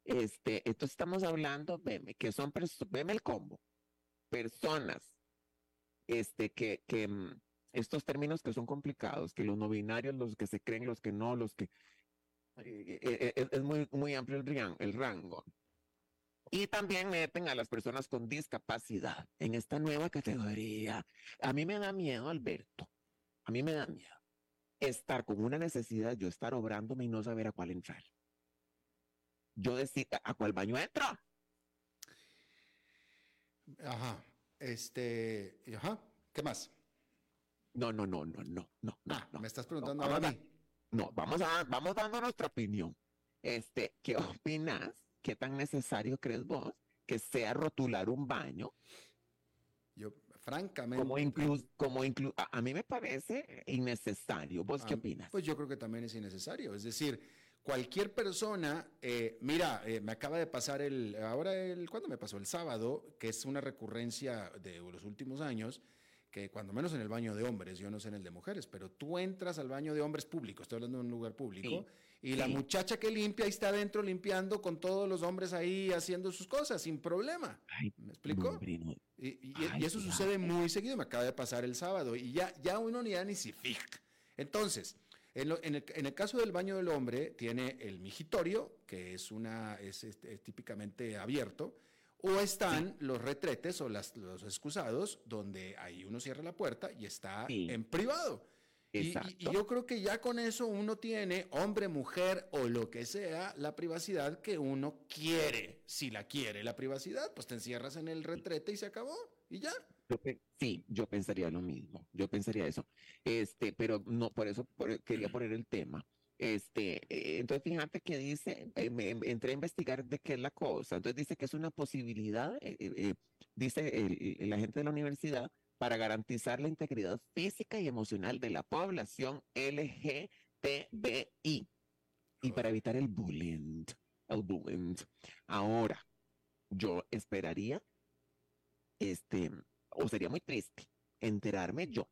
Este, entonces estamos hablando, veme, que son, veme el combo. Personas, este, que, que mm, estos términos que son complicados, que los no binarios, los que se creen, los que no, los que... eh, eh, eh, es muy, muy amplio el, el rango. Y también meten a las personas con discapacidad en esta nueva categoría. A mí me da miedo, Alberto. A mí me da miedo estar con una necesidad, yo estar obrándome y no saber a cuál entrar. Yo decir, ¿a cuál baño entro? Ajá. Este, ajá. ¿Qué más? No, no, no, no, no, no, no. Ah, no. me estás preguntando ahora a- mí. No, vamos a, vamos dando nuestra opinión. Este, ¿qué opinas? ¿Qué tan necesario crees vos que sea rotular un baño Yo, francamente. como incluso, como inclu a, a mí me parece innecesario. ¿Vos qué Ah, opinas? Pues yo creo que también es innecesario. Es decir, cualquier persona, eh, mira, eh, me acaba de pasar el, ahora el, ¿cuándo me pasó? El sábado, que es una recurrencia de los últimos años, que cuando menos en el baño de hombres, yo no sé en el de mujeres, pero tú entras al baño de hombres público, estoy hablando de un lugar público, y la muchacha que limpia ahí está adentro limpiando con todos los hombres ahí haciendo sus cosas, sin problema. Ay, ¿Me hombre, no. Y, y- Ay, y eso sucede muy seguido, me acaba de pasar el sábado, y ya, ya uno ni ya ni se fija. Entonces, en, lo- en el, en el caso del baño del hombre, tiene el migitorio, que es, una, es, típicamente abierto, o están los retretes o las, los excusados, donde ahí uno cierra la puerta y está Sí. en privado. Y- Y, yo creo que ya con eso uno tiene, hombre, mujer o lo que sea, la privacidad que uno quiere. Si la quiere la privacidad, pues te encierras en el retrete y se acabó. Y ya. sí, yo pensaría lo mismo. Yo pensaría eso. Este, pero no, por eso quería poner el tema. Este, eh, entonces fíjate que dice, eh, me, entré a investigar de qué es la cosa. Entonces dice que es una posibilidad, eh, dice la gente de la universidad, para garantizar la integridad física y emocional de la población LGTBI y para evitar el bullying. Ahora, yo esperaría, este, o sería muy triste enterarme yo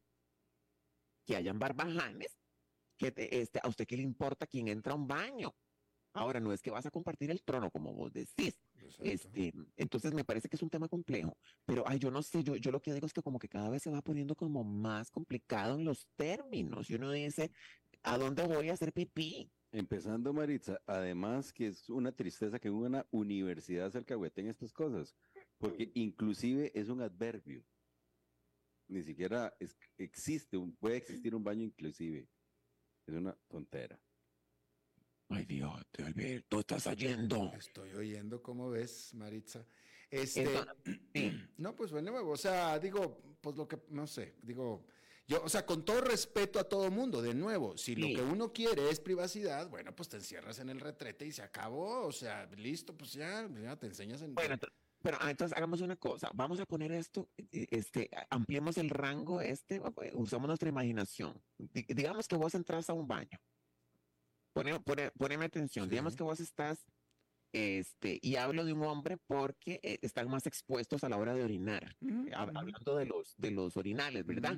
que hayan barbajanes que este, a usted qué le importa quién entra a un baño. Ahora no es que vas a compartir el trono, como vos decís. Este, entonces me parece que es un tema complejo, pero ay, yo no sé, yo, yo lo que digo es que como que cada vez se va poniendo como más complicado en los términos. Y uno dice, ¿a dónde voy a hacer pipí? Empezando, Maritza, además que es una tristeza que una universidad se alcahueten estas cosas, porque inclusive es un adverbio. Ni siquiera existe, un, puede existir un baño inclusive. Es una tontera. Ay Dios, Alberto, estás oyendo. Estoy oyendo, ¿cómo ves, Maritza? Este, no, pues bueno, o sea, digo, pues lo que, no sé, digo, yo, o sea, con todo respeto a todo mundo, de nuevo, si lo que uno quiere es privacidad, bueno, pues te encierras en el retrete y se acabó, o sea, listo, pues ya, ya te enseñas en... Bueno, pero ah, entonces hagamos una cosa, vamos a poner esto, e, este, ampliemos el rango este, usamos nuestra imaginación. digamos que vos entras a un baño. Poneme atención, digamos que vos estás, este, y hablo de un hombre porque eh, están más expuestos a la hora de orinar, hablando de los, de los orinales, ¿verdad?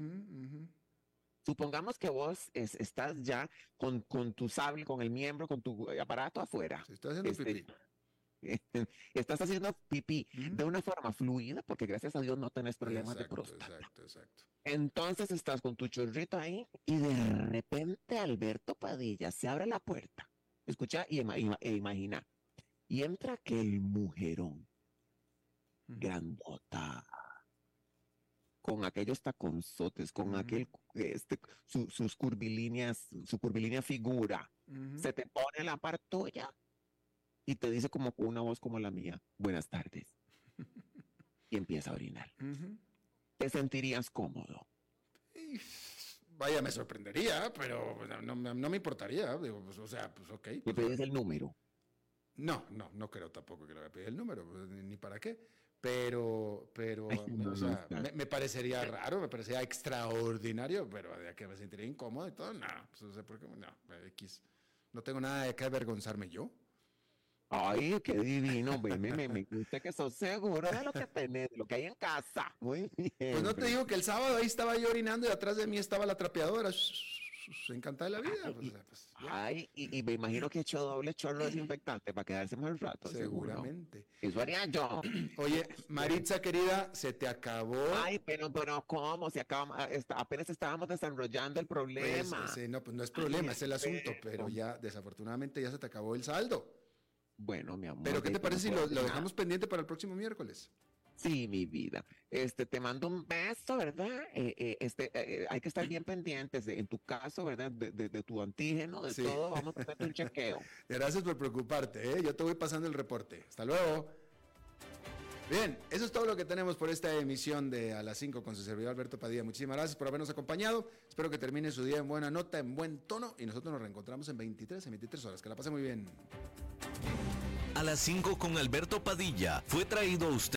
Supongamos que vos estás ya con, con, tu sable, con el miembro, con tu aparato afuera. Se está haciendo este, estás haciendo pipí de una forma fluida, porque gracias a Dios no tenés problemas de próstata. Exacto, exacto. Entonces estás con tu chorrito ahí y de repente Alberto Padilla se abre la puerta. Escucha y e imagina. Y entra aquel mujerón, grandota, con aquellos taconzotes, con aquel, este, sus curvilíneas, su curvilínea figura. Se te pone la par tuya y te dice como con una voz como la mía, buenas tardes. y empieza a orinar. ¿Te sentirías cómodo? Vaya, me sorprendería, pero no, me importaría. Pues, o sea, pues ok. ¿Le pides el número? No, no, no creo tampoco que le voy a pedir el número, pues, ni para qué. Pero, pero, o sea, me, parecería raro, me parecería extraordinario, pero de que me sentiría incómodo y todo, no, pues no sé por qué, no, X. No tengo nada de que avergonzarme yo. Ay, qué divino, me, me, me gusta que sos seguro de lo que tenés, de lo que hay en casa. Muy bien. Pues no te digo que el sábado ahí estaba yo orinando y atrás de mí estaba la trapeadora. Encantada de la vida. Pues, pues, ay, y, me imagino que he hecho doble chorro desinfectante para quedarse más rato. Seguramente. Eso haría yo. Oye, Maritza querida, se te acabó. Ay, pero, pero ¿cómo? Se acaba, apenas estábamos desarrollando el problema. Pues, no, pues no es problema, es el asunto, pero ya desafortunadamente ya se te acabó el saldo. Bueno, mi amor. Pero ¿qué te parece si lo, dejamos pendiente para el próximo miércoles? Sí, mi vida. Este, te mando un beso, ¿verdad? Eh, eh, este, eh, hay que estar bien pendientes, en tu caso, ¿verdad? De, tu antígeno, de todo. Vamos a hacer un chequeo. Gracias por preocuparte, ¿eh? Yo te voy pasando el reporte. Hasta luego. Bien, eso es todo lo que tenemos por esta emisión de A las 5 con su servidor Alberto Padilla. Muchísimas gracias por habernos acompañado. Espero que termine su día en buena nota, en buen tono. Y nosotros nos reencontramos en 23, en 23 horas. Que la pase muy bien. A las 5 con Alberto Padilla fue traído a usted.